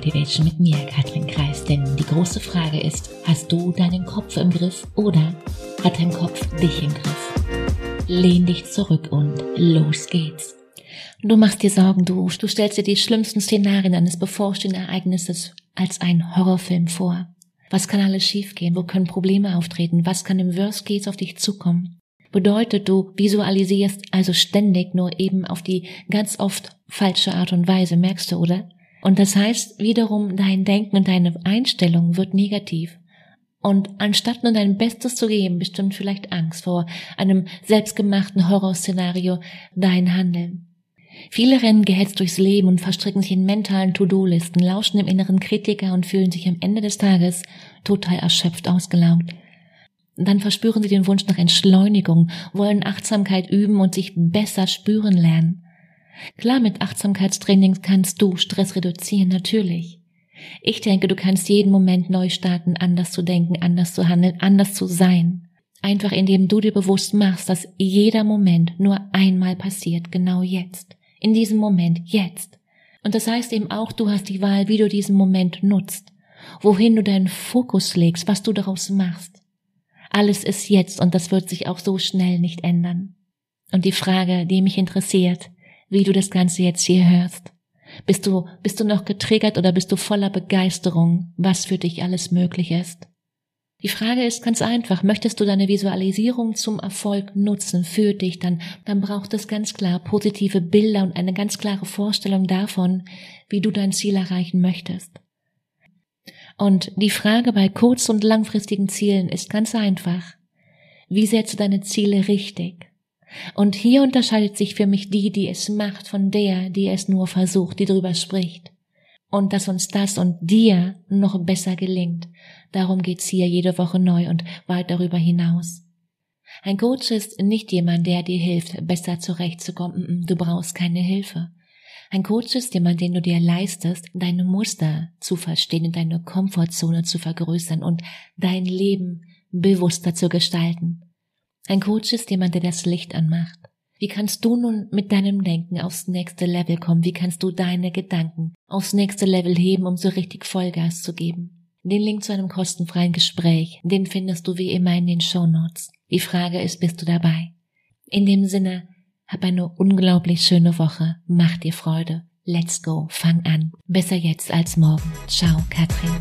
Motivation mit mir, Katrin Kreis. Denn die große Frage ist, hast du deinen Kopf im Griff oder hat dein Kopf dich im Griff? Lehn dich zurück und los geht's. Du machst dir Sorgen, du, du stellst dir die schlimmsten Szenarien eines bevorstehenden Ereignisses als einen Horrorfilm vor. Was kann alles schiefgehen? Wo können Probleme auftreten? Was kann im Worst Case auf dich zukommen? Bedeutet, du visualisierst also ständig nur eben auf die ganz oft falsche Art und Weise, merkst du, oder? Und das heißt wiederum, dein Denken und deine Einstellung wird negativ. Und anstatt nur dein Bestes zu geben, bestimmt vielleicht Angst vor einem selbstgemachten Horrorszenario dein Handeln. Viele rennen gehetzt durchs Leben und verstricken sich in mentalen To-Do-Listen, lauschen dem inneren Kritiker und fühlen sich am Ende des Tages total erschöpft ausgelaugt. Dann verspüren sie den Wunsch nach Entschleunigung, wollen Achtsamkeit üben und sich besser spüren lernen. Klar, mit Achtsamkeitstrainings kannst du Stress reduzieren, natürlich. Ich denke, du kannst jeden Moment neu starten, anders zu denken, anders zu handeln, anders zu sein. Einfach indem du dir bewusst machst, dass jeder Moment nur einmal passiert, genau jetzt. In diesem Moment, jetzt. Und das heißt eben auch, du hast die Wahl, wie du diesen Moment nutzt, wohin du deinen Fokus legst, was du daraus machst. Alles ist jetzt und das wird sich auch so schnell nicht ändern. Und die Frage, die mich interessiert, wie du das Ganze jetzt hier hörst. Bist du, bist du noch getriggert oder bist du voller Begeisterung, was für dich alles möglich ist? Die Frage ist ganz einfach, möchtest du deine Visualisierung zum Erfolg nutzen für dich, dann, dann braucht es ganz klar positive Bilder und eine ganz klare Vorstellung davon, wie du dein Ziel erreichen möchtest. Und die Frage bei kurz- und langfristigen Zielen ist ganz einfach. Wie setzt du deine Ziele richtig? Und hier unterscheidet sich für mich die, die es macht, von der, die es nur versucht, die drüber spricht. Und dass uns das und dir noch besser gelingt. Darum geht's hier jede Woche neu und weit darüber hinaus. Ein Coach ist nicht jemand, der dir hilft, besser zurechtzukommen. Du brauchst keine Hilfe. Ein Coach ist jemand, den du dir leistest, deine Muster zu verstehen deine Komfortzone zu vergrößern und dein Leben bewusster zu gestalten. Ein Coach ist jemand, der das Licht anmacht. Wie kannst du nun mit deinem Denken aufs nächste Level kommen? Wie kannst du deine Gedanken aufs nächste Level heben, um so richtig Vollgas zu geben? Den Link zu einem kostenfreien Gespräch, den findest du wie immer in den Show Notes. Die Frage ist, bist du dabei? In dem Sinne, hab eine unglaublich schöne Woche. Mach dir Freude. Let's go. Fang an. Besser jetzt als morgen. Ciao, Katrin.